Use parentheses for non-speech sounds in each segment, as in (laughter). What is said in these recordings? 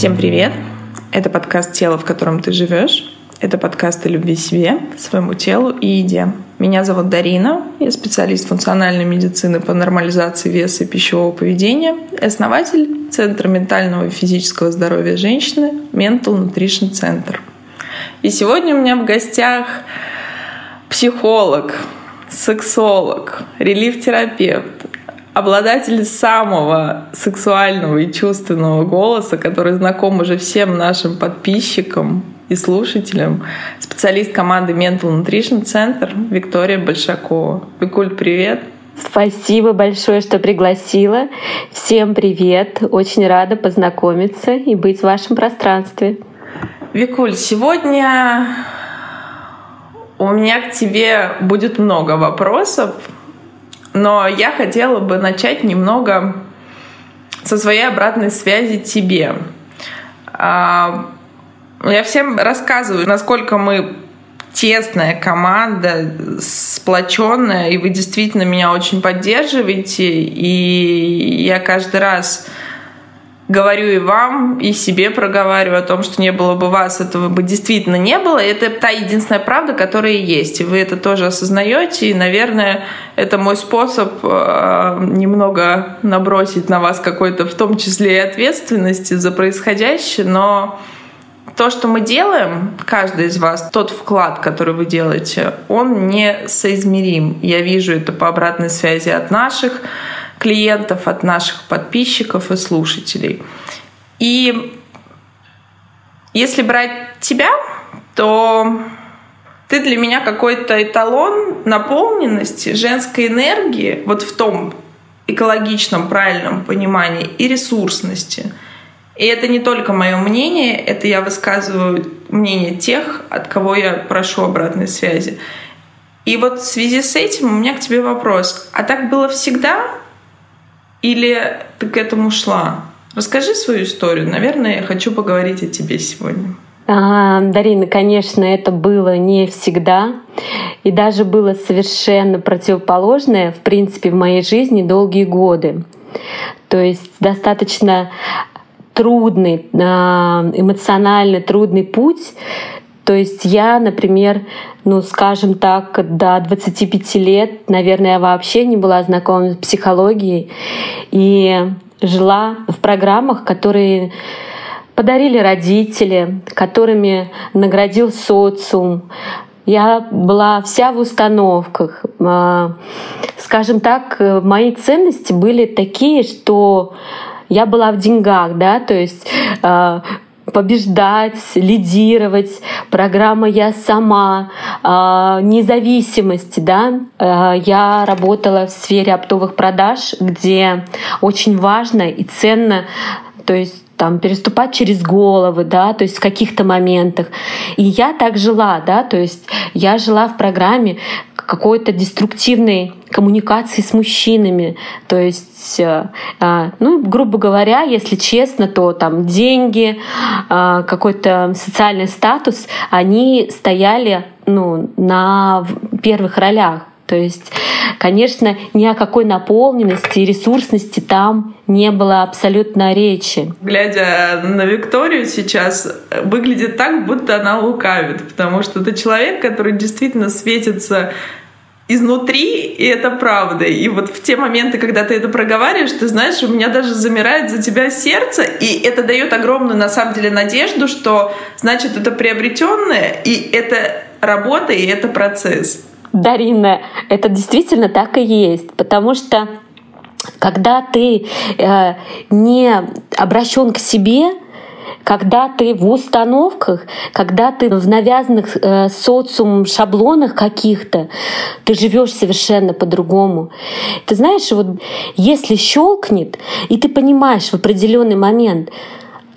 Всем привет! Это подкаст «Тело, в котором ты живешь». Это подкаст о любви себе, своему телу и еде. Меня зовут Дарина, я специалист функциональной медицины по нормализации веса и пищевого поведения основатель Центра ментального и физического здоровья женщины Mental Nutrition Center. И сегодня у меня в гостях психолог, сексолог, релиф-терапевт, обладатель самого сексуального и чувственного голоса, который знаком уже всем нашим подписчикам и слушателям, специалист команды Mental Nutrition Center Виктория Большакова. Викуль, привет! Спасибо большое, что пригласила. Всем привет. Очень рада познакомиться и быть в вашем пространстве. Викуль, сегодня у меня к тебе будет много вопросов, но я хотела бы начать немного со своей обратной связи тебе. А, я всем рассказываю, насколько мы тесная команда, сплоченная, и вы действительно меня очень поддерживаете. И я каждый раз говорю и вам, и себе проговариваю о том, что не было бы вас, этого бы действительно не было. Это та единственная правда, которая есть. И вы это тоже осознаете. И, наверное, это мой способ э, немного набросить на вас какой-то, в том числе и ответственности за происходящее. Но то, что мы делаем, каждый из вас, тот вклад, который вы делаете, он не соизмерим. Я вижу это по обратной связи от наших клиентов, от наших подписчиков и слушателей. И если брать тебя, то ты для меня какой-то эталон наполненности женской энергии, вот в том экологичном, правильном понимании, и ресурсности – и это не только мое мнение, это я высказываю мнение тех, от кого я прошу обратной связи. И вот в связи с этим у меня к тебе вопрос. А так было всегда? Или ты к этому шла? Расскажи свою историю. Наверное, я хочу поговорить о тебе сегодня. А, Дарина, конечно, это было не всегда. И даже было совершенно противоположное, в принципе, в моей жизни долгие годы. То есть достаточно трудный, а, эмоционально трудный путь. То есть я, например, ну, скажем так, до 25 лет, наверное, я вообще не была знакома с психологией и жила в программах, которые подарили родители, которыми наградил социум. Я была вся в установках. А, скажем так, мои ценности были такие, что я была в деньгах, да, то есть э, побеждать, лидировать, программа «Я сама», э, независимость. Да? Э, я работала в сфере оптовых продаж, где очень важно и ценно то есть там переступать через головы, да, то есть в каких-то моментах. И я так жила, да, то есть я жила в программе какой-то деструктивной коммуникации с мужчинами. То есть, э, а, ну, грубо говоря, если честно, то там деньги, а, какой-то социальный статус, они стояли ну, на первых ролях. То есть, конечно, ни о какой наполненности и ресурсности там не было абсолютно речи. Глядя на Викторию сейчас, выглядит так, будто она лукавит, потому что это человек, который действительно светится изнутри, и это правда. И вот в те моменты, когда ты это проговариваешь, ты знаешь, у меня даже замирает за тебя сердце, и это дает огромную, на самом деле, надежду, что, значит, это приобретенное, и это работа, и это процесс. Дарина, это действительно так и есть, потому что когда ты э, не обращен к себе, когда ты в установках, когда ты в навязанных э, социумом шаблонах каких-то, ты живешь совершенно по-другому. Ты знаешь, вот если щелкнет, и ты понимаешь в определенный момент,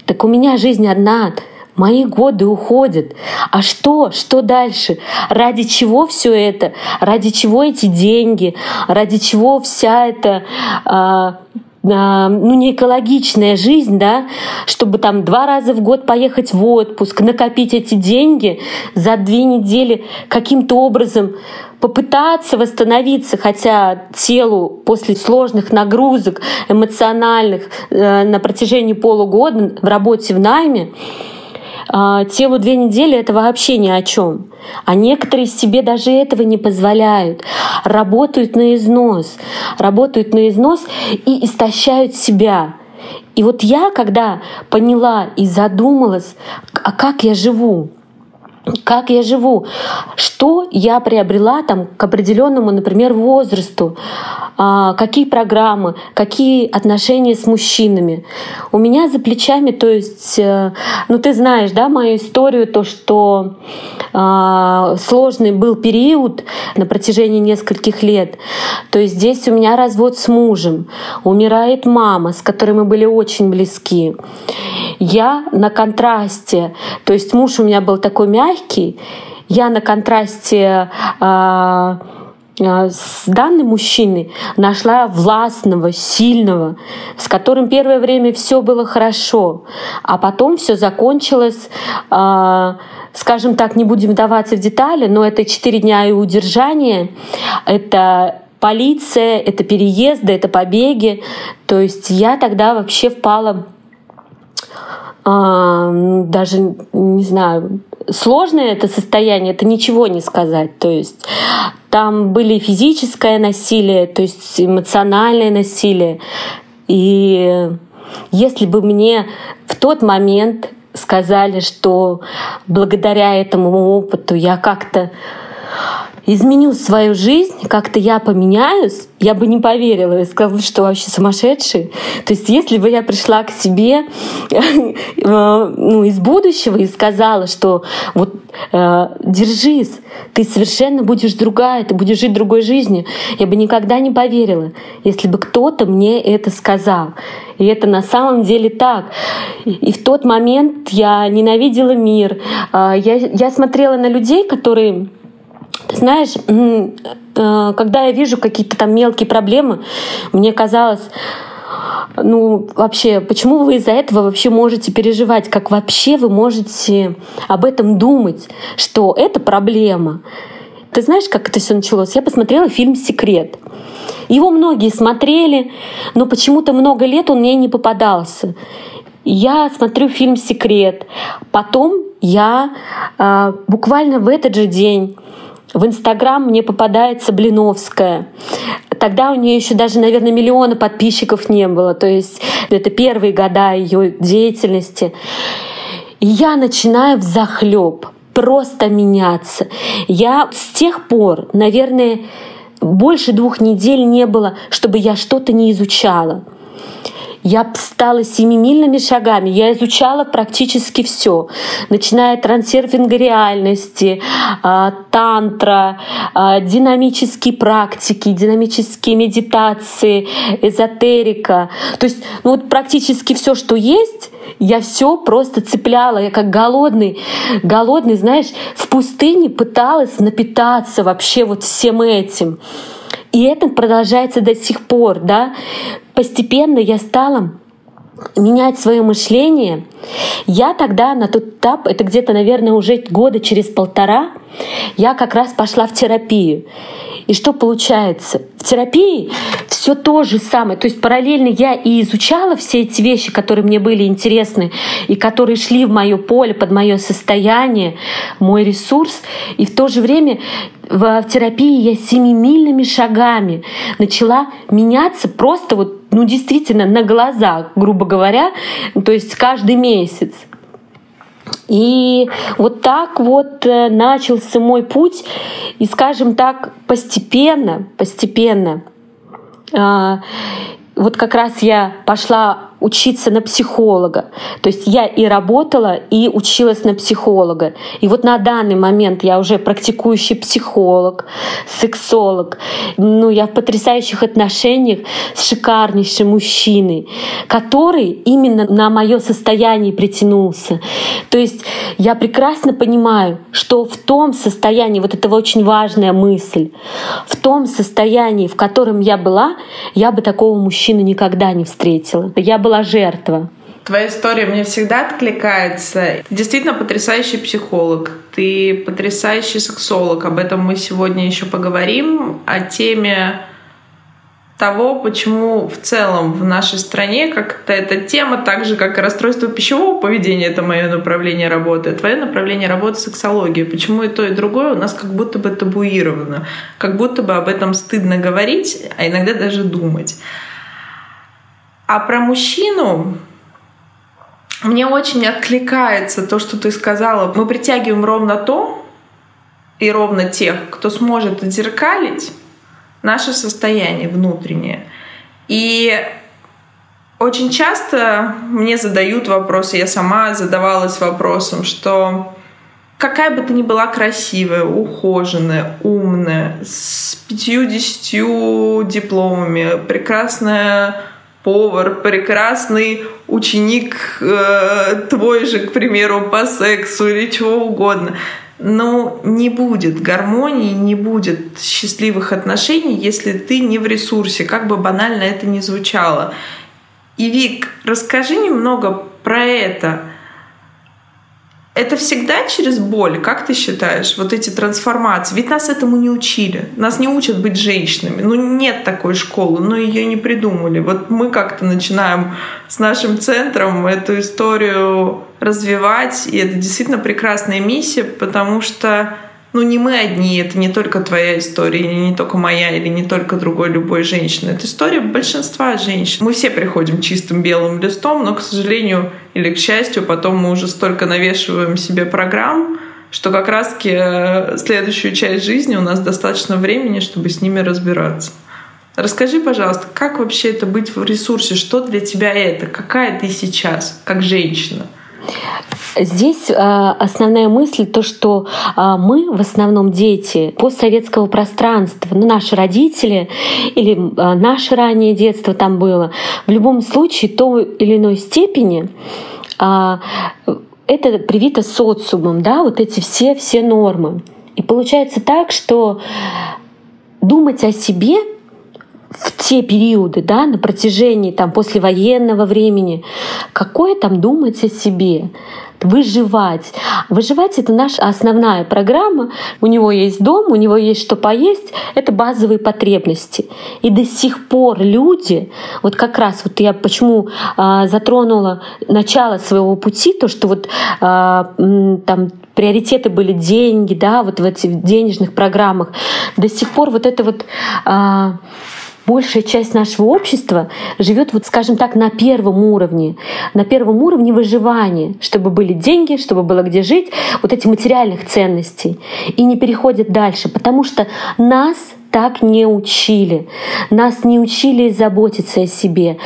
так у меня жизнь одна, Мои годы уходят. А что? Что дальше? Ради чего все это? Ради чего эти деньги? Ради чего вся эта э, ну, не экологичная жизнь, да, чтобы там два раза в год поехать в отпуск, накопить эти деньги за две недели каким-то образом попытаться восстановиться, хотя телу после сложных нагрузок эмоциональных э, на протяжении полугода в работе в найме, телу две недели это вообще ни о чем. А некоторые себе даже этого не позволяют. Работают на износ. Работают на износ и истощают себя. И вот я, когда поняла и задумалась, а как я живу, как я живу, что я приобрела там к определенному, например, возрасту, а, какие программы, какие отношения с мужчинами. У меня за плечами, то есть, э, ну ты знаешь, да, мою историю, то, что э, сложный был период на протяжении нескольких лет. То есть здесь у меня развод с мужем, умирает мама, с которой мы были очень близки. Я на контрасте, то есть муж у меня был такой мягкий, я на контрасте э, с данным мужчиной нашла властного, сильного, с которым первое время все было хорошо, а потом все закончилось, э, скажем так, не будем вдаваться в детали, но это четыре дня и удержание, это полиция, это переезды, это побеги. То есть я тогда вообще впала а, даже, не знаю, сложное это состояние, это ничего не сказать. То есть там были физическое насилие, то есть эмоциональное насилие. И если бы мне в тот момент сказали, что благодаря этому опыту я как-то изменю свою жизнь, как-то я поменяюсь, я бы не поверила и сказала, что вообще сумасшедший. То есть если бы я пришла к себе (laughs) э, ну, из будущего и сказала, что вот э, держись, ты совершенно будешь другая, ты будешь жить другой жизнью, я бы никогда не поверила, если бы кто-то мне это сказал. И это на самом деле так. И в тот момент я ненавидела мир. А, я, я смотрела на людей, которые знаешь, э, когда я вижу какие-то там мелкие проблемы, мне казалось, ну, вообще, почему вы из-за этого вообще можете переживать? Как вообще вы можете об этом думать, что это проблема? Ты знаешь, как это все началось? Я посмотрела фильм «Секрет». Его многие смотрели, но почему-то много лет он мне не попадался. Я смотрю фильм «Секрет». Потом я э, буквально в этот же день в Инстаграм мне попадается Блиновская. Тогда у нее еще даже, наверное, миллиона подписчиков не было. То есть это первые года ее деятельности. И я начинаю в захлеб просто меняться. Я с тех пор, наверное, больше двух недель не было, чтобы я что-то не изучала. Я стала семимильными шагами. Я изучала практически все, начиная от трансерфинга реальности, а, тантра, а, динамические практики, динамические медитации, эзотерика. То есть ну вот практически все, что есть, я все просто цепляла, я как голодный, голодный, знаешь, в пустыне пыталась напитаться вообще вот всем этим. И это продолжается до сих пор, да. Постепенно я стала менять свое мышление. Я тогда на тот этап, это где-то, наверное, уже года через полтора, я как раз пошла в терапию. И что получается? В терапии все то же самое. То есть параллельно я и изучала все эти вещи, которые мне были интересны и которые шли в мое поле, под мое состояние, мой ресурс. И в то же время в терапии я семимильными шагами начала меняться просто вот, ну действительно на глазах, грубо говоря, то есть каждый месяц. И вот так вот э, начался мой путь, и, скажем так, постепенно, постепенно, а, вот как раз я пошла учиться на психолога. То есть я и работала, и училась на психолога. И вот на данный момент я уже практикующий психолог, сексолог. Ну, я в потрясающих отношениях с шикарнейшим мужчиной, который именно на мое состояние притянулся. То есть я прекрасно понимаю, что в том состоянии, вот это очень важная мысль, в том состоянии, в котором я была, я бы такого мужчину никогда не встретила. Я была жертва. Твоя история мне всегда откликается. Ты действительно потрясающий психолог, ты потрясающий сексолог. Об этом мы сегодня еще поговорим. О теме того, почему в целом в нашей стране как-то эта тема, так же как и расстройство пищевого поведения, это мое направление работы, твое направление работы сексология. Почему и то, и другое у нас как будто бы табуировано, как будто бы об этом стыдно говорить, а иногда даже думать. А про мужчину мне очень откликается то, что ты сказала. Мы притягиваем ровно то и ровно тех, кто сможет отзеркалить наше состояние внутреннее. И очень часто мне задают вопросы, я сама задавалась вопросом, что какая бы ты ни была красивая, ухоженная, умная, с пятью-десятью дипломами, прекрасная повар, прекрасный ученик э, твой же, к примеру, по сексу или чего угодно но не будет гармонии, не будет счастливых отношений, если ты не в ресурсе, как бы банально это ни звучало. И Вик, расскажи немного про это. Это всегда через боль, как ты считаешь, вот эти трансформации? Ведь нас этому не учили. Нас не учат быть женщинами. Ну, нет такой школы, но ее не придумали. Вот мы как-то начинаем с нашим центром эту историю развивать, и это действительно прекрасная миссия, потому что ну, не мы одни, это не только твоя история, не только моя или не только другой любой женщины. Это история большинства женщин. Мы все приходим чистым белым листом, но, к сожалению или к счастью, потом мы уже столько навешиваем себе программ, что как раз э, следующую часть жизни у нас достаточно времени, чтобы с ними разбираться. Расскажи, пожалуйста, как вообще это быть в ресурсе? Что для тебя это? Какая ты сейчас, как женщина? Здесь а, основная мысль то, что а, мы в основном дети постсоветского пространства, ну, наши родители или а, наше раннее детство там было, в любом случае той или иной степени это привито социумом, да, вот эти все, все нормы. И получается так, что думать о себе в те периоды, да, на протяжении там послевоенного времени, какое там думать о себе? Выживать. Выживать — это наша основная программа. У него есть дом, у него есть что поесть. Это базовые потребности. И до сих пор люди, вот как раз вот я почему а, затронула начало своего пути, то, что вот а, там приоритеты были деньги, да, вот в этих денежных программах. До сих пор вот это вот а, большая часть нашего общества живет, вот, скажем так, на первом уровне, на первом уровне выживания, чтобы были деньги, чтобы было где жить, вот эти материальных ценностей, и не переходят дальше, потому что нас так не учили, нас не учили заботиться о себе.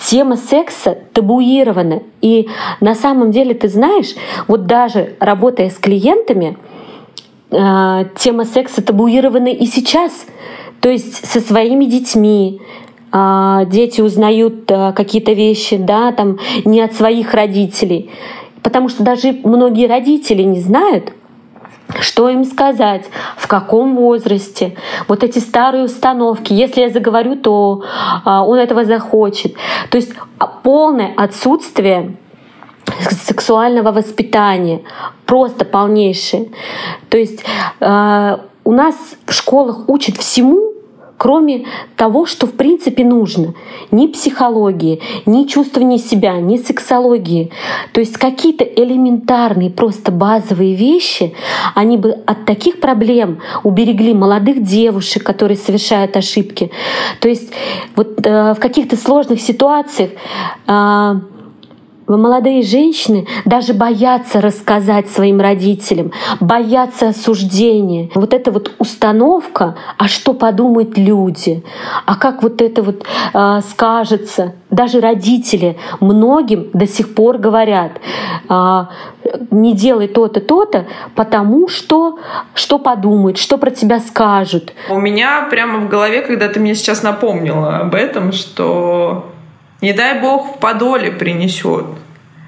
Тема секса табуирована. И на самом деле, ты знаешь, вот даже работая с клиентами, э, тема секса табуирована и сейчас — то есть со своими детьми, а, дети узнают а, какие-то вещи, да, там не от своих родителей. Потому что даже многие родители не знают, что им сказать, в каком возрасте. Вот эти старые установки. Если я заговорю, то а, он этого захочет. То есть полное отсутствие сексуального воспитания, просто полнейшее. То есть у нас в школах учат всему, кроме того, что в принципе нужно. Ни психологии, ни чувствования себя, ни сексологии. То есть какие-то элементарные, просто базовые вещи, они бы от таких проблем уберегли молодых девушек, которые совершают ошибки. То есть вот э, в каких-то сложных ситуациях э, молодые женщины даже боятся рассказать своим родителям, боятся осуждения. Вот эта вот установка, а что подумают люди, а как вот это вот э, скажется. Даже родители многим до сих пор говорят, э, не делай то-то, то-то, потому что что подумают, что про тебя скажут. У меня прямо в голове, когда ты мне сейчас напомнила об этом, что не дай бог в подоле принесет.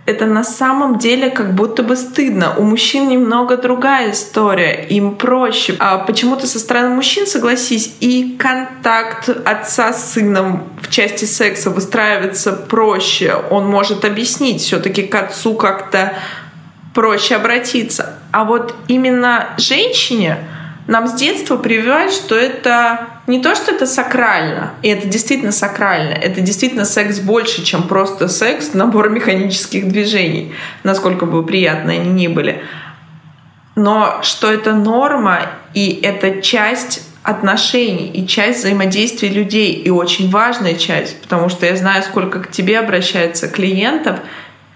Это на самом деле как будто бы стыдно. У мужчин немного другая история, им проще. А почему-то со стороны мужчин, согласись, и контакт отца с сыном в части секса выстраивается проще. Он может объяснить все-таки к отцу как-то проще обратиться. А вот именно женщине нам с детства прививают, что это не то, что это сакрально, и это действительно сакрально, это действительно секс больше, чем просто секс, набор механических движений, насколько бы приятно они ни были. Но что это норма, и это часть отношений и часть взаимодействия людей, и очень важная часть, потому что я знаю, сколько к тебе обращается клиентов,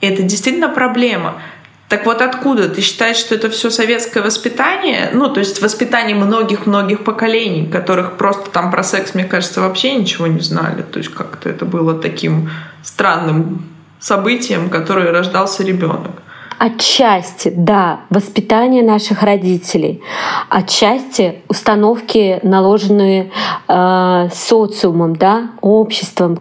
и это действительно проблема — так вот откуда? Ты считаешь, что это все советское воспитание? Ну, то есть воспитание многих-многих поколений, которых просто там про секс, мне кажется, вообще ничего не знали. То есть как-то это было таким странным событием, которое рождался ребенок. Отчасти, да, воспитание наших родителей, отчасти установки, наложенные э, социумом, да, обществом.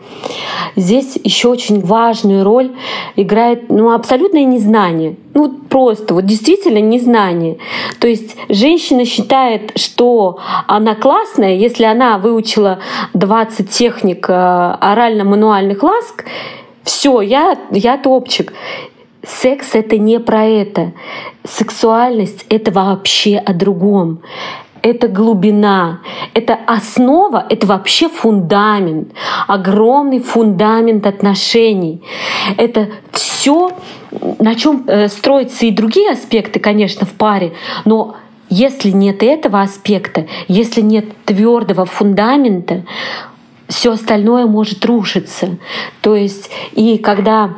Здесь еще очень важную роль играет ну, абсолютное незнание. Ну, просто, вот действительно незнание. То есть женщина считает, что она классная, если она выучила 20 техник э, орально-мануальных ласк, все, я, я топчик. Секс — это не про это. Сексуальность — это вообще о другом. Это глубина, это основа, это вообще фундамент, огромный фундамент отношений. Это все, на чем э, строятся и другие аспекты, конечно, в паре, но если нет этого аспекта, если нет твердого фундамента, все остальное может рушиться. То есть, и когда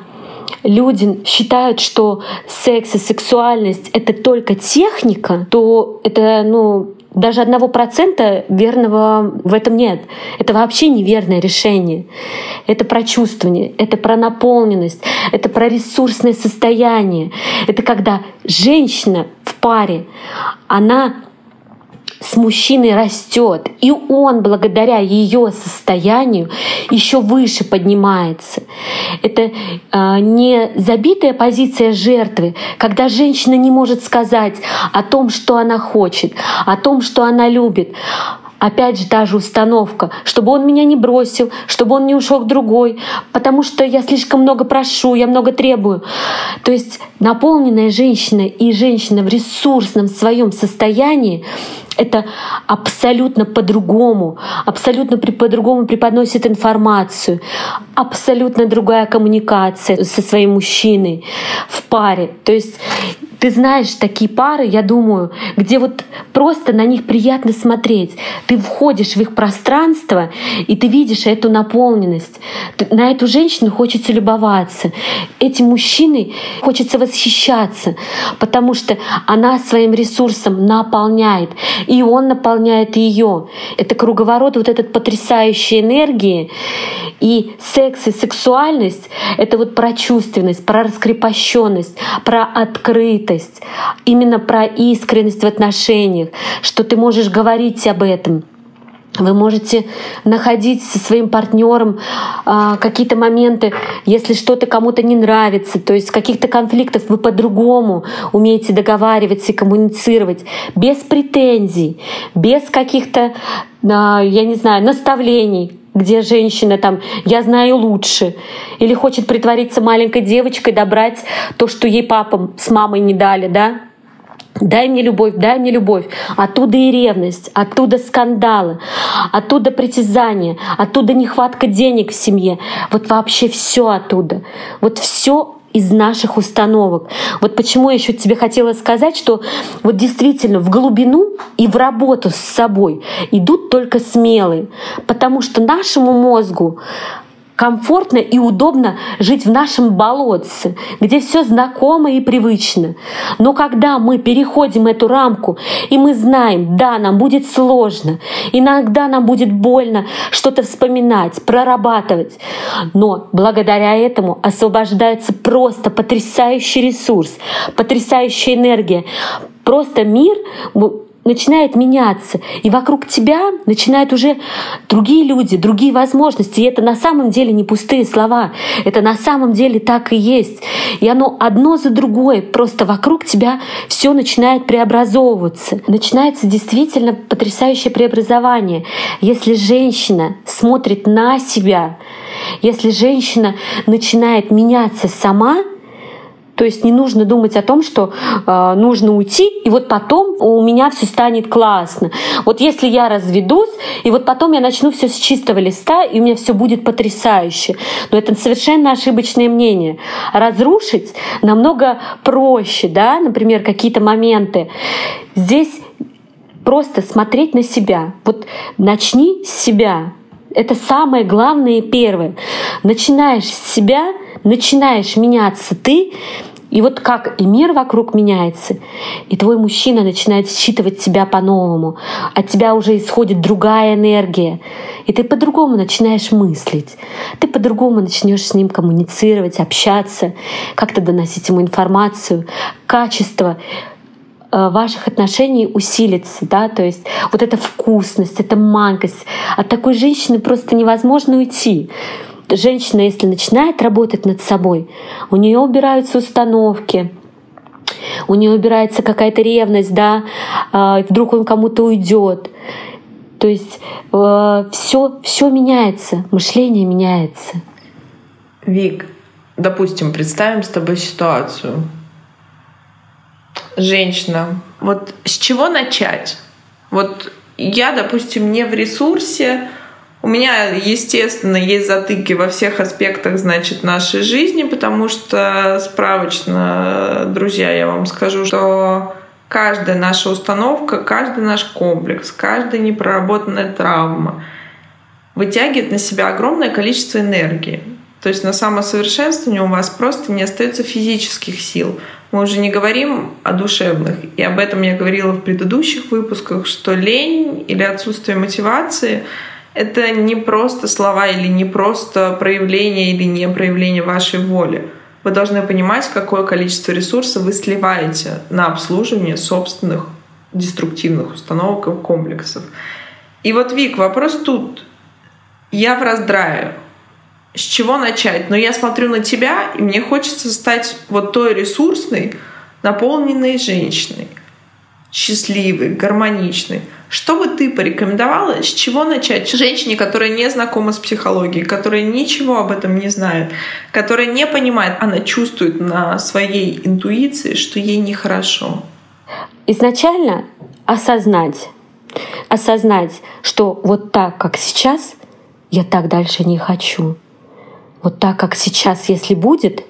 люди считают, что секс и сексуальность — это только техника, то это, ну, даже одного процента верного в этом нет. Это вообще неверное решение. Это про чувствование, это про наполненность, это про ресурсное состояние. Это когда женщина в паре, она с мужчиной растет, и он благодаря ее состоянию еще выше поднимается. Это э, не забитая позиция жертвы, когда женщина не может сказать о том, что она хочет, о том, что она любит, Опять же та же установка, чтобы он меня не бросил, чтобы он не ушел к другой, потому что я слишком много прошу, я много требую. То есть наполненная женщина и женщина в ресурсном своем состоянии это абсолютно по-другому, абсолютно по-другому преподносит информацию, абсолютно другая коммуникация со своим мужчиной в паре. То есть ты знаешь такие пары, я думаю, где вот просто на них приятно смотреть. Ты входишь в их пространство, и ты видишь эту наполненность. На эту женщину хочется любоваться. Этим мужчиной хочется восхищаться, потому что она своим ресурсом наполняет, и он наполняет ее. Это круговорот вот этот потрясающей энергии. И секс и сексуальность — это вот про чувственность, про раскрепощенность, про открытость открытость, именно про искренность в отношениях, что ты можешь говорить об этом. Вы можете находить со своим партнером а, какие-то моменты, если что-то кому-то не нравится, то есть каких-то конфликтов вы по-другому умеете договариваться и коммуницировать без претензий, без каких-то, а, я не знаю, наставлений где женщина там «я знаю лучше» или хочет притвориться маленькой девочкой, добрать то, что ей папа с мамой не дали, да? Дай мне любовь, дай мне любовь. Оттуда и ревность, оттуда скандалы, оттуда притязание, оттуда нехватка денег в семье. Вот вообще все оттуда. Вот все из наших установок. Вот почему я еще тебе хотела сказать, что вот действительно в глубину и в работу с собой идут только смелые, потому что нашему мозгу комфортно и удобно жить в нашем болотце, где все знакомо и привычно. Но когда мы переходим эту рамку, и мы знаем, да, нам будет сложно, иногда нам будет больно что-то вспоминать, прорабатывать, но благодаря этому освобождается просто потрясающий ресурс, потрясающая энергия. Просто мир начинает меняться, и вокруг тебя начинают уже другие люди, другие возможности. И это на самом деле не пустые слова, это на самом деле так и есть. И оно одно за другое, просто вокруг тебя все начинает преобразовываться. Начинается действительно потрясающее преобразование. Если женщина смотрит на себя, если женщина начинает меняться сама, то есть не нужно думать о том, что э, нужно уйти, и вот потом у меня все станет классно. Вот если я разведусь, и вот потом я начну все с чистого листа, и у меня все будет потрясающе. Но это совершенно ошибочное мнение. Разрушить намного проще, да, например, какие-то моменты. Здесь просто смотреть на себя. Вот начни с себя. Это самое главное и первое. Начинаешь с себя, начинаешь меняться ты, и вот как и мир вокруг меняется, и твой мужчина начинает считывать тебя по-новому, от тебя уже исходит другая энергия, и ты по-другому начинаешь мыслить, ты по-другому начнешь с ним коммуницировать, общаться, как-то доносить ему информацию, качество э, ваших отношений усилится, да, то есть вот эта вкусность, эта манкость. От такой женщины просто невозможно уйти женщина, если начинает работать над собой, у нее убираются установки, у нее убирается какая-то ревность, да, а, вдруг он кому-то уйдет. То есть все, э, все меняется, мышление меняется. Вик, допустим, представим с тобой ситуацию. Женщина, вот с чего начать? Вот я, допустим, не в ресурсе, у меня, естественно, есть затыки во всех аспектах, значит, нашей жизни, потому что справочно, друзья, я вам скажу, что каждая наша установка, каждый наш комплекс, каждая непроработанная травма вытягивает на себя огромное количество энергии. То есть на самосовершенствование у вас просто не остается физических сил. Мы уже не говорим о душевных. И об этом я говорила в предыдущих выпусках, что лень или отсутствие мотивации — это не просто слова или не просто проявление или не проявление вашей воли. Вы должны понимать, какое количество ресурсов вы сливаете на обслуживание собственных деструктивных установок и комплексов. И вот, Вик, вопрос тут. Я в раздрае. С чего начать? Но я смотрю на тебя, и мне хочется стать вот той ресурсной, наполненной женщиной, счастливой, гармоничной. Что бы ты порекомендовала, с чего начать женщине, которая не знакома с психологией, которая ничего об этом не знает, которая не понимает, она чувствует на своей интуиции, что ей нехорошо? Изначально осознать, осознать, что вот так, как сейчас, я так дальше не хочу. Вот так, как сейчас, если будет,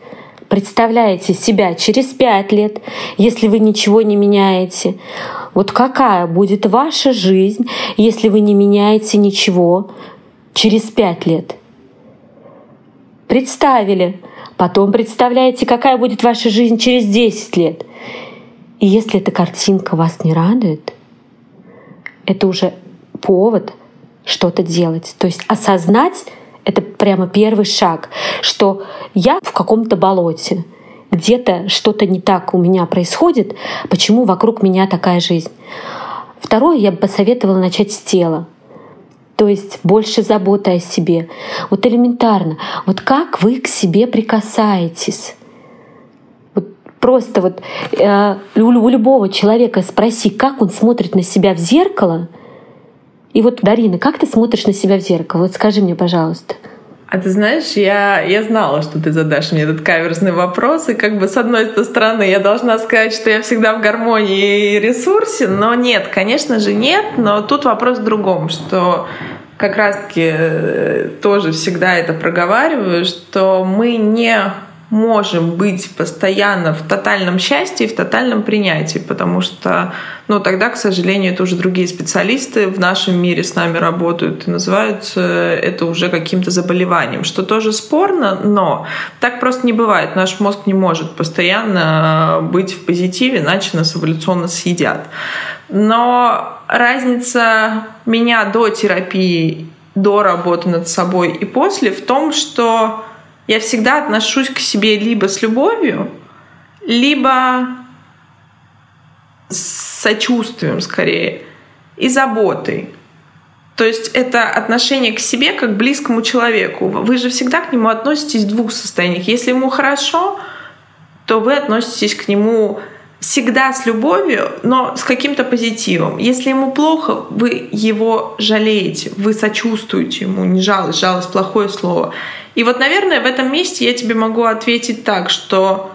представляете себя через пять лет, если вы ничего не меняете, вот какая будет ваша жизнь, если вы не меняете ничего через пять лет? Представили. Потом представляете, какая будет ваша жизнь через 10 лет. И если эта картинка вас не радует, это уже повод что-то делать. То есть осознать — прямо первый шаг, что я в каком-то болоте — где-то что-то не так у меня происходит, почему вокруг меня такая жизнь. Второе, я бы посоветовала начать с тела. То есть больше заботы о себе. Вот элементарно. Вот как вы к себе прикасаетесь? Вот просто вот э, у любого человека спроси, как он смотрит на себя в зеркало. И вот, Дарина, как ты смотришь на себя в зеркало? Вот скажи мне, пожалуйста. А ты знаешь, я, я знала, что ты задашь мне этот каверзный вопрос, и как бы с одной стороны я должна сказать, что я всегда в гармонии и ресурсе, но нет, конечно же нет, но тут вопрос в другом, что как раз-таки э, тоже всегда это проговариваю, что мы не можем быть постоянно в тотальном счастье и в тотальном принятии, потому что, ну, тогда, к сожалению, это уже другие специалисты в нашем мире с нами работают и называют это уже каким-то заболеванием, что тоже спорно, но так просто не бывает. Наш мозг не может постоянно быть в позитиве, иначе нас эволюционно съедят. Но разница меня до терапии, до работы над собой и после в том, что я всегда отношусь к себе либо с любовью, либо с сочувствием скорее и заботой. То есть это отношение к себе как к близкому человеку. Вы же всегда к нему относитесь в двух состояниях. Если ему хорошо, то вы относитесь к нему всегда с любовью, но с каким-то позитивом. Если ему плохо, вы его жалеете, вы сочувствуете ему, не жалость, жалость плохое слово. И вот, наверное, в этом месте я тебе могу ответить так, что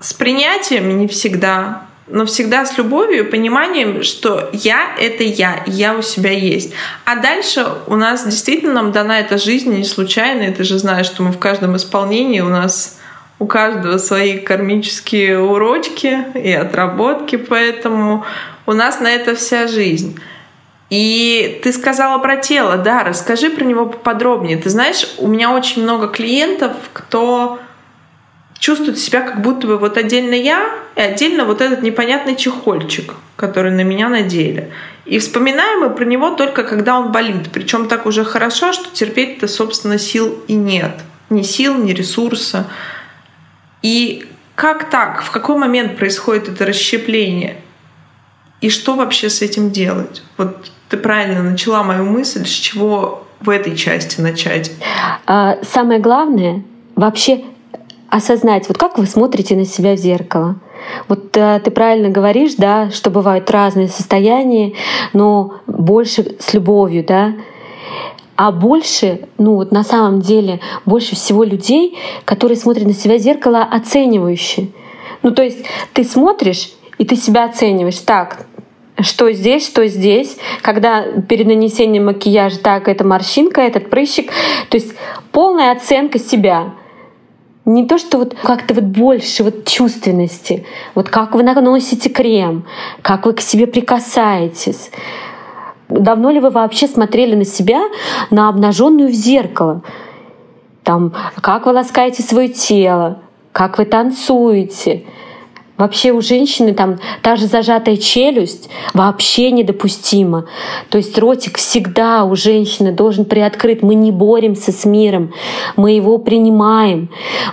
с принятием не всегда, но всегда с любовью пониманием, что я — это я, я у себя есть. А дальше у нас действительно нам дана эта жизнь не случайно, и ты же знаешь, что мы в каждом исполнении у нас у каждого свои кармические урочки и отработки, поэтому у нас на это вся жизнь. И ты сказала про тело, да, расскажи про него поподробнее. Ты знаешь, у меня очень много клиентов, кто чувствует себя как будто бы вот отдельно я и отдельно вот этот непонятный чехольчик, который на меня надели. И вспоминаем мы про него только когда он болит. Причем так уже хорошо, что терпеть-то, собственно, сил и нет. Ни сил, ни ресурса. И как так? В какой момент происходит это расщепление? И что вообще с этим делать? Вот ты правильно начала мою мысль, с чего в этой части начать? А, самое главное вообще осознать, вот как вы смотрите на себя в зеркало. Вот э, ты правильно говоришь, да, что бывают разные состояния, но больше с любовью, да. А больше, ну вот на самом деле, больше всего людей, которые смотрят на себя в зеркало оценивающе. Ну то есть ты смотришь, и ты себя оцениваешь. Так, что здесь, что здесь, когда перед нанесением макияжа, так, это морщинка, этот прыщик. То есть полная оценка себя. Не то, что вот как-то вот больше вот чувственности, вот как вы наносите крем, как вы к себе прикасаетесь. Давно ли вы вообще смотрели на себя, на обнаженную в зеркало? Там, как вы ласкаете свое тело, как вы танцуете, Вообще у женщины там та же зажатая челюсть вообще недопустима. То есть ротик всегда у женщины должен приоткрыть. Мы не боремся с миром, мы его принимаем.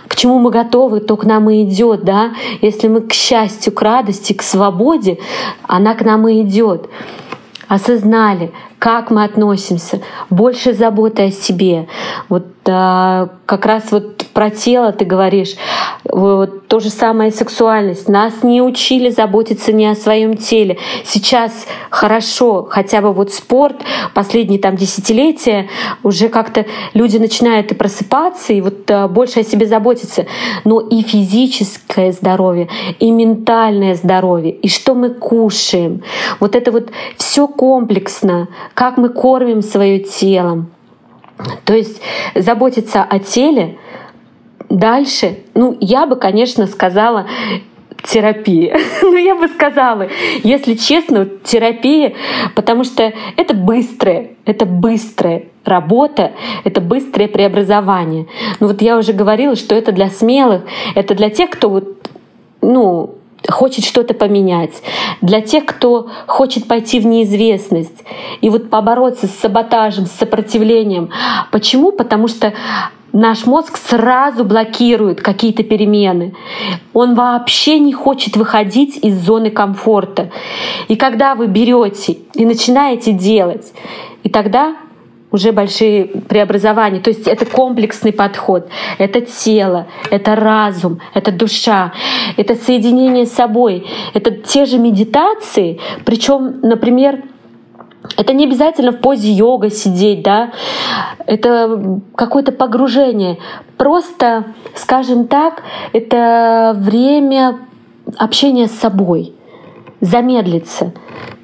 К чему мы готовы, то к нам и идет, да? Если мы к счастью, к радости, к свободе, она к нам и идет осознали, как мы относимся, больше заботы о себе. Вот а, как раз вот про тело ты говоришь, вот то же самое сексуальность. Нас не учили заботиться не о своем теле. Сейчас хорошо, хотя бы вот спорт, последние там десятилетия, уже как-то люди начинают и просыпаться, и вот а, больше о себе заботиться. Но и физическое здоровье, и ментальное здоровье, и что мы кушаем. Вот это вот все комплексно, как мы кормим свое тело. То есть заботиться о теле дальше, ну, я бы, конечно, сказала, терапия. (laughs) ну, я бы сказала, если честно, терапия, потому что это быстрое, это быстрая работа, это быстрое преобразование. Ну вот я уже говорила, что это для смелых, это для тех, кто вот, ну, хочет что-то поменять, для тех, кто хочет пойти в неизвестность и вот побороться с саботажем, с сопротивлением. Почему? Потому что наш мозг сразу блокирует какие-то перемены. Он вообще не хочет выходить из зоны комфорта. И когда вы берете и начинаете делать, и тогда уже большие преобразования. То есть это комплексный подход. Это тело, это разум, это душа, это соединение с собой. Это те же медитации. Причем, например, это не обязательно в позе йога сидеть, да, это какое-то погружение. Просто, скажем так, это время общения с собой, замедлиться.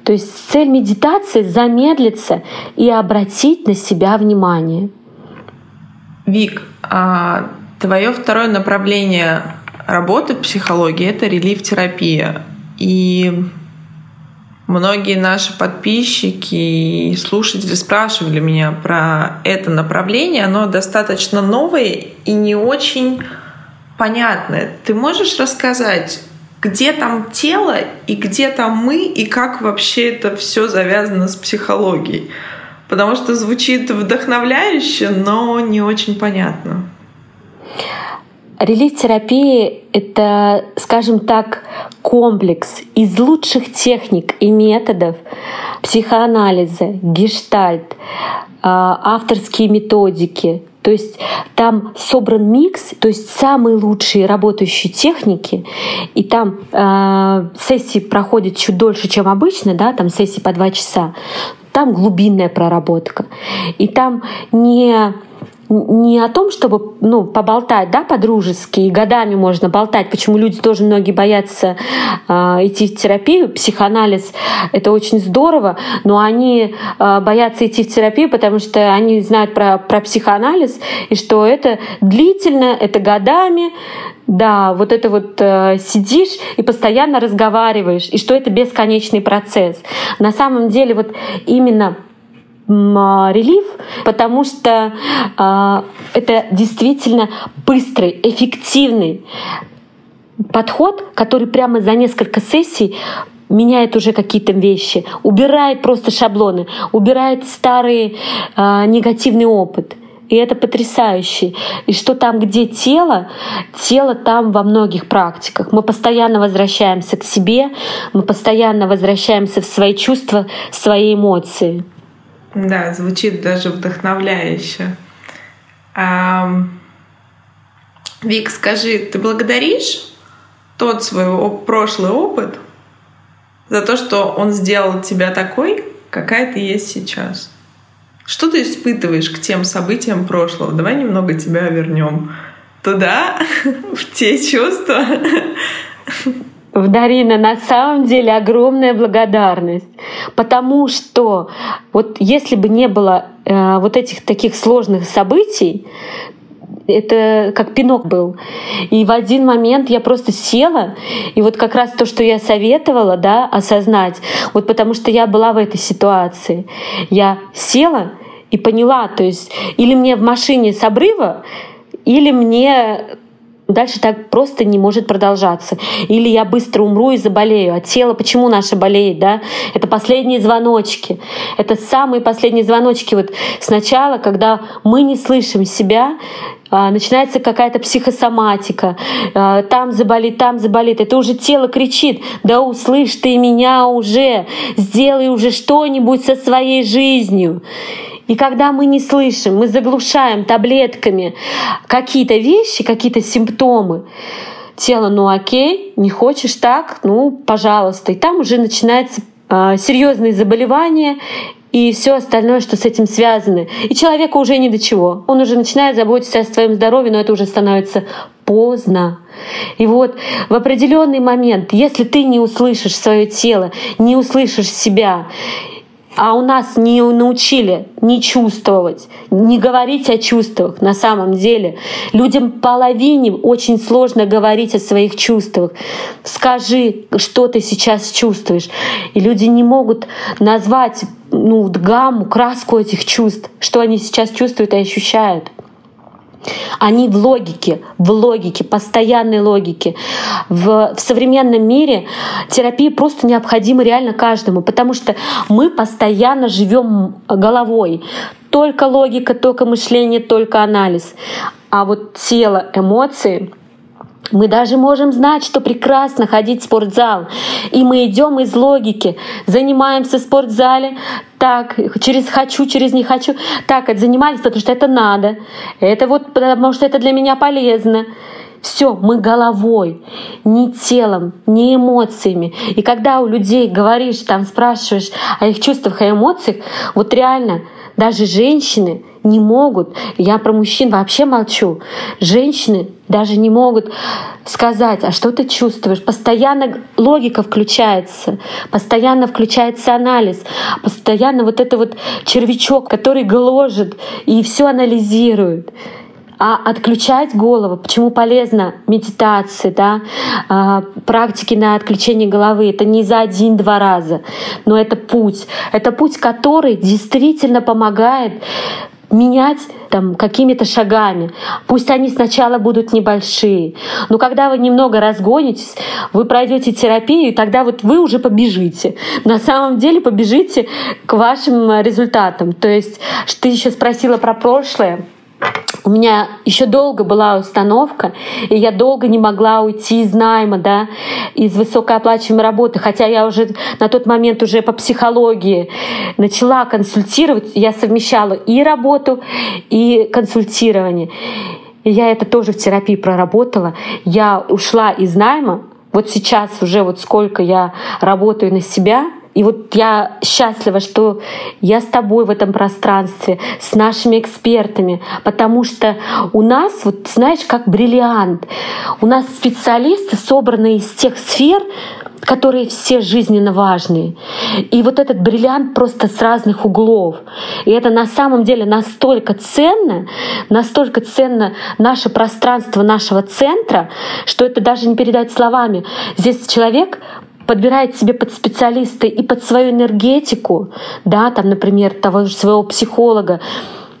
То есть цель медитации — замедлиться и обратить на себя внимание. Вик, а Твое второе направление работы в психологии — это релиф-терапия. И многие наши подписчики и слушатели спрашивали меня про это направление. Оно достаточно новое и не очень понятное. Ты можешь рассказать, где там тело и где там мы, и как вообще это все завязано с психологией? Потому что звучит вдохновляюще, но не очень понятно. Релиф-терапия — это, скажем так, комплекс из лучших техник и методов психоанализа, гештальт, а, авторские методики. То есть там собран микс, то есть самые лучшие работающие техники, и там э, сессии проходят чуть дольше, чем обычно, да, там сессии по два часа. Там глубинная проработка. И там не не о том, чтобы ну, поболтать, да, по-дружески, и годами можно болтать, почему люди тоже многие боятся э, идти в терапию. Психоанализ — это очень здорово, но они э, боятся идти в терапию, потому что они знают про, про психоанализ, и что это длительно, это годами, да, вот это вот э, сидишь и постоянно разговариваешь, и что это бесконечный процесс. На самом деле вот именно а, релиф, потому что э, это действительно быстрый, эффективный подход, который прямо за несколько сессий меняет уже какие-то вещи, убирает просто шаблоны, убирает старый э, негативный опыт. И это потрясающе. И что там, где тело, тело там во многих практиках. Мы постоянно возвращаемся к себе, мы постоянно возвращаемся в свои чувства, свои эмоции. Да, звучит даже вдохновляюще. А, Вик, скажи, ты благодаришь тот свой прошлый опыт за то, что он сделал тебя такой, какая ты есть сейчас? Что ты испытываешь к тем событиям прошлого? Давай немного тебя вернем туда, (laughs) в те чувства. В Дарина, на самом деле огромная благодарность, потому что вот если бы не было э, вот этих таких сложных событий, это как пинок был. И в один момент я просто села, и вот как раз то, что я советовала, да, осознать, вот потому что я была в этой ситуации, я села и поняла, то есть или мне в машине с обрыва, или мне дальше так просто не может продолжаться. Или я быстро умру и заболею. А тело почему наше болеет, да? Это последние звоночки. Это самые последние звоночки. Вот сначала, когда мы не слышим себя, а, начинается какая-то психосоматика, а, там заболит, там заболит. Это уже тело кричит, да услышь ты меня уже, сделай уже что-нибудь со своей жизнью. И когда мы не слышим, мы заглушаем таблетками какие-то вещи, какие-то симптомы, тело, ну окей, не хочешь так, ну пожалуйста. И там уже начинается э, серьезные заболевания и все остальное, что с этим связано. И человеку уже ни до чего. Он уже начинает заботиться о своем здоровье, но это уже становится поздно. И вот в определенный момент, если ты не услышишь свое тело, не услышишь себя, а у нас не научили не чувствовать, не говорить о чувствах на самом деле. Людям половине очень сложно говорить о своих чувствах. Скажи, что ты сейчас чувствуешь. И люди не могут назвать ну, гамму, краску этих чувств, что они сейчас чувствуют и ощущают. Они в логике, в логике, постоянной логике. В, в современном мире терапия просто необходима реально каждому, потому что мы постоянно живем головой. Только логика, только мышление, только анализ. А вот тело, эмоции — мы даже можем знать, что прекрасно ходить в спортзал. И мы идем из логики, занимаемся в спортзале, так, через хочу, через не хочу. Так, это занимались, потому что это надо. Это вот потому что это для меня полезно. Все, мы головой, не телом, не эмоциями. И когда у людей говоришь, там спрашиваешь о их чувствах и эмоциях, вот реально даже женщины не могут, я про мужчин вообще молчу, женщины даже не могут сказать, а что ты чувствуешь. Постоянно логика включается, постоянно включается анализ, постоянно вот это вот червячок, который гложет и все анализирует. А отключать голову. Почему полезно медитация, да, а, практики на отключение головы. Это не за один-два раза, но это путь. Это путь, который действительно помогает менять там какими-то шагами. Пусть они сначала будут небольшие. Но когда вы немного разгонитесь, вы пройдете терапию, и тогда вот вы уже побежите. На самом деле побежите к вашим результатам. То есть, ты еще спросила про прошлое у меня еще долго была установка, и я долго не могла уйти из найма, да, из высокооплачиваемой работы, хотя я уже на тот момент уже по психологии начала консультировать, я совмещала и работу, и консультирование. И я это тоже в терапии проработала. Я ушла из найма, вот сейчас уже вот сколько я работаю на себя — и вот я счастлива, что я с тобой в этом пространстве, с нашими экспертами, потому что у нас, вот знаешь, как бриллиант, у нас специалисты собраны из тех сфер, которые все жизненно важные. И вот этот бриллиант просто с разных углов. И это на самом деле настолько ценно, настолько ценно наше пространство нашего центра, что это даже не передать словами. Здесь человек подбирает себе под специалиста и под свою энергетику, да, там, например, того же своего психолога,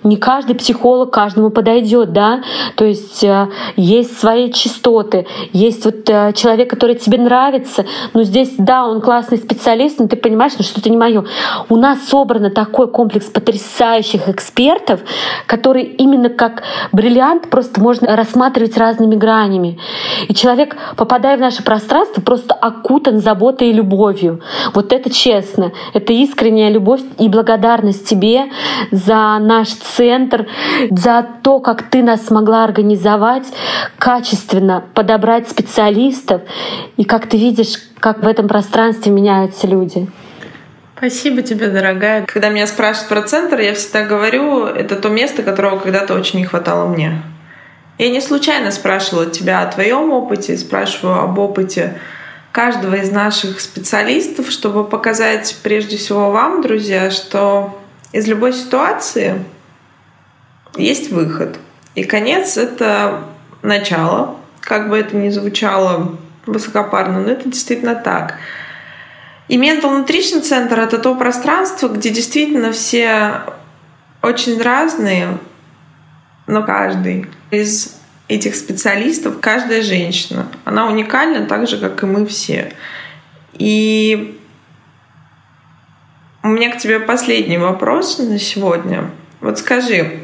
не каждый психолог каждому подойдет, да, то есть э, есть свои частоты, есть вот э, человек, который тебе нравится, но здесь, да, он классный специалист, но ты понимаешь, ну что это не мое. У нас собран такой комплекс потрясающих экспертов, которые именно как бриллиант просто можно рассматривать разными гранями. И человек, попадая в наше пространство, просто окутан заботой и любовью. Вот это честно, это искренняя любовь и благодарность тебе за наш центр, за то, как ты нас смогла организовать, качественно подобрать специалистов, и как ты видишь, как в этом пространстве меняются люди. Спасибо тебе, дорогая. Когда меня спрашивают про центр, я всегда говорю, это то место, которого когда-то очень не хватало мне. Я не случайно спрашивала тебя о твоем опыте, спрашиваю об опыте каждого из наших специалистов, чтобы показать прежде всего вам, друзья, что из любой ситуации есть выход. И конец — это начало, как бы это ни звучало высокопарно, но это действительно так. И Mental Nutrition Center — это то пространство, где действительно все очень разные, но каждый из этих специалистов, каждая женщина, она уникальна так же, как и мы все. И у меня к тебе последний вопрос на сегодня. Вот скажи,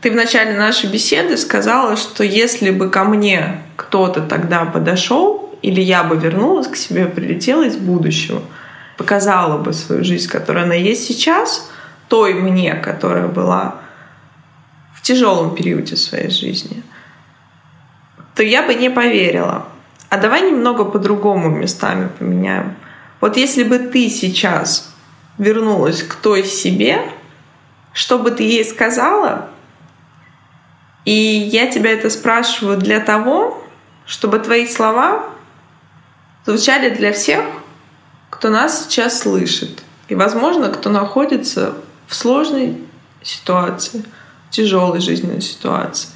ты в начале нашей беседы сказала, что если бы ко мне кто-то тогда подошел, или я бы вернулась к себе, прилетела из будущего, показала бы свою жизнь, которая она есть сейчас, той мне, которая была в тяжелом периоде своей жизни, то я бы не поверила. А давай немного по-другому местами поменяем. Вот если бы ты сейчас вернулась к той себе, что бы ты ей сказала, и я тебя это спрашиваю для того, чтобы твои слова звучали для всех, кто нас сейчас слышит. И, возможно, кто находится в сложной ситуации, в тяжелой жизненной ситуации.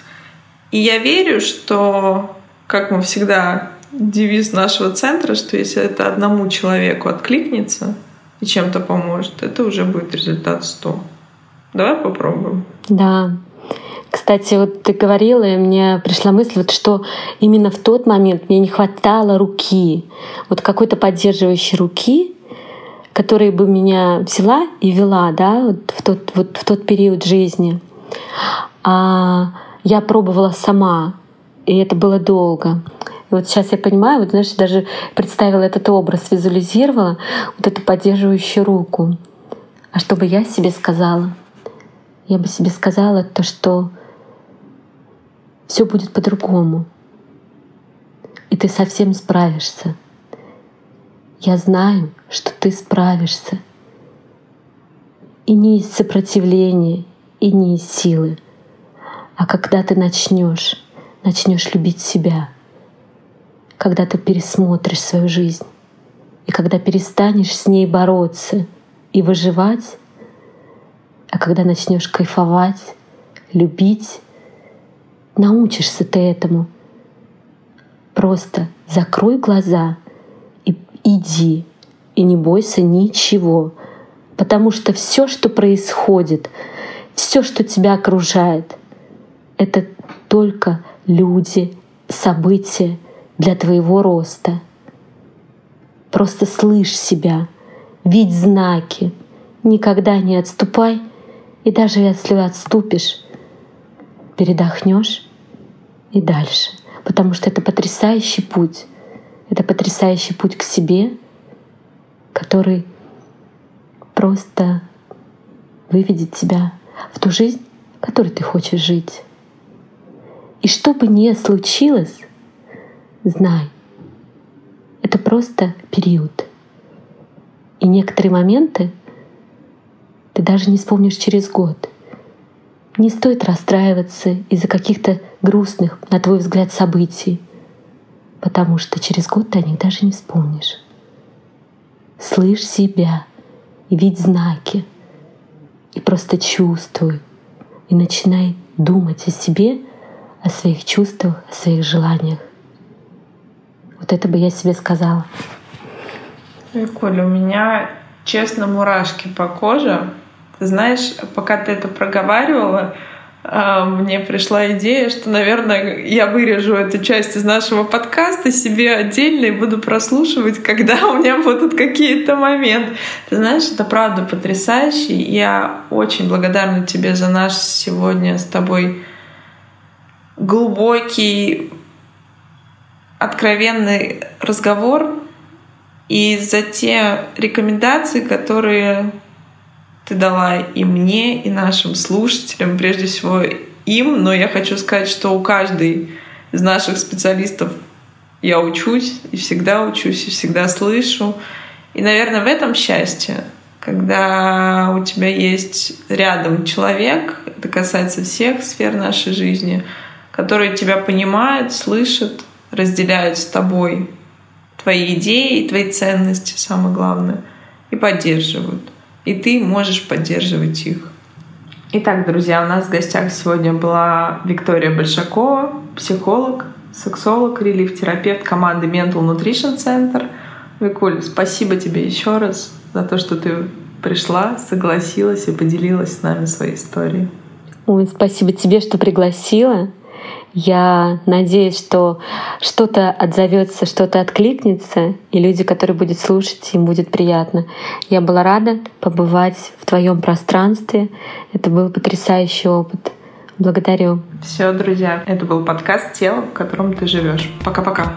И я верю, что, как мы всегда, девиз нашего центра, что если это одному человеку откликнется и чем-то поможет, это уже будет результат 100. Давай попробуем. Да, кстати, вот ты говорила, и мне пришла мысль, вот что именно в тот момент мне не хватало руки, вот какой-то поддерживающей руки, которая бы меня взяла и вела, да, вот в тот, вот в тот период жизни. А я пробовала сама, и это было долго. Вот сейчас я понимаю, вот знаешь, даже представила этот образ, визуализировала вот эту поддерживающую руку. А что бы я себе сказала? Я бы себе сказала то, что все будет по-другому. И ты совсем справишься. Я знаю, что ты справишься. И не из сопротивления, и не из силы, а когда ты начнешь, начнешь любить себя, когда ты пересмотришь свою жизнь, и когда перестанешь с ней бороться и выживать, а когда начнешь кайфовать, любить научишься ты этому. Просто закрой глаза и иди, и не бойся ничего, потому что все, что происходит, все, что тебя окружает, это только люди, события для твоего роста. Просто слышь себя, видь знаки, никогда не отступай, и даже если отступишь, передохнешь и дальше. Потому что это потрясающий путь. Это потрясающий путь к себе, который просто выведет тебя в ту жизнь, в которой ты хочешь жить. И что бы ни случилось, знай, это просто период. И некоторые моменты ты даже не вспомнишь через год — не стоит расстраиваться из-за каких-то грустных, на твой взгляд, событий, потому что через год ты о них даже не вспомнишь. Слышь себя и видь знаки, и просто чувствуй, и начинай думать о себе, о своих чувствах, о своих желаниях. Вот это бы я себе сказала. Ой, Коля, у меня, честно, мурашки по коже, ты знаешь, пока ты это проговаривала, а, мне пришла идея, что, наверное, я вырежу эту часть из нашего подкаста себе отдельно и буду прослушивать, когда у меня будут какие-то моменты. Ты знаешь, это правда потрясающе. Я очень благодарна тебе за наш сегодня с тобой глубокий, откровенный разговор и за те рекомендации, которые ты дала и мне, и нашим слушателям, прежде всего им, но я хочу сказать, что у каждой из наших специалистов я учусь, и всегда учусь, и всегда слышу. И, наверное, в этом счастье, когда у тебя есть рядом человек, это касается всех сфер нашей жизни, который тебя понимает, слышит, разделяет с тобой твои идеи, твои ценности, самое главное, и поддерживают и ты можешь поддерживать их. Итак, друзья, у нас в гостях сегодня была Виктория Большакова, психолог, сексолог, релиф-терапевт команды Mental Nutrition Center. Викуль, спасибо тебе еще раз за то, что ты пришла, согласилась и поделилась с нами своей историей. Ой, спасибо тебе, что пригласила. Я надеюсь, что что-то отзовется, что-то откликнется, и люди, которые будут слушать, им будет приятно. Я была рада побывать в твоем пространстве. Это был потрясающий опыт. Благодарю. Все, друзья, это был подкаст «Тело, в котором ты живешь». Пока-пока.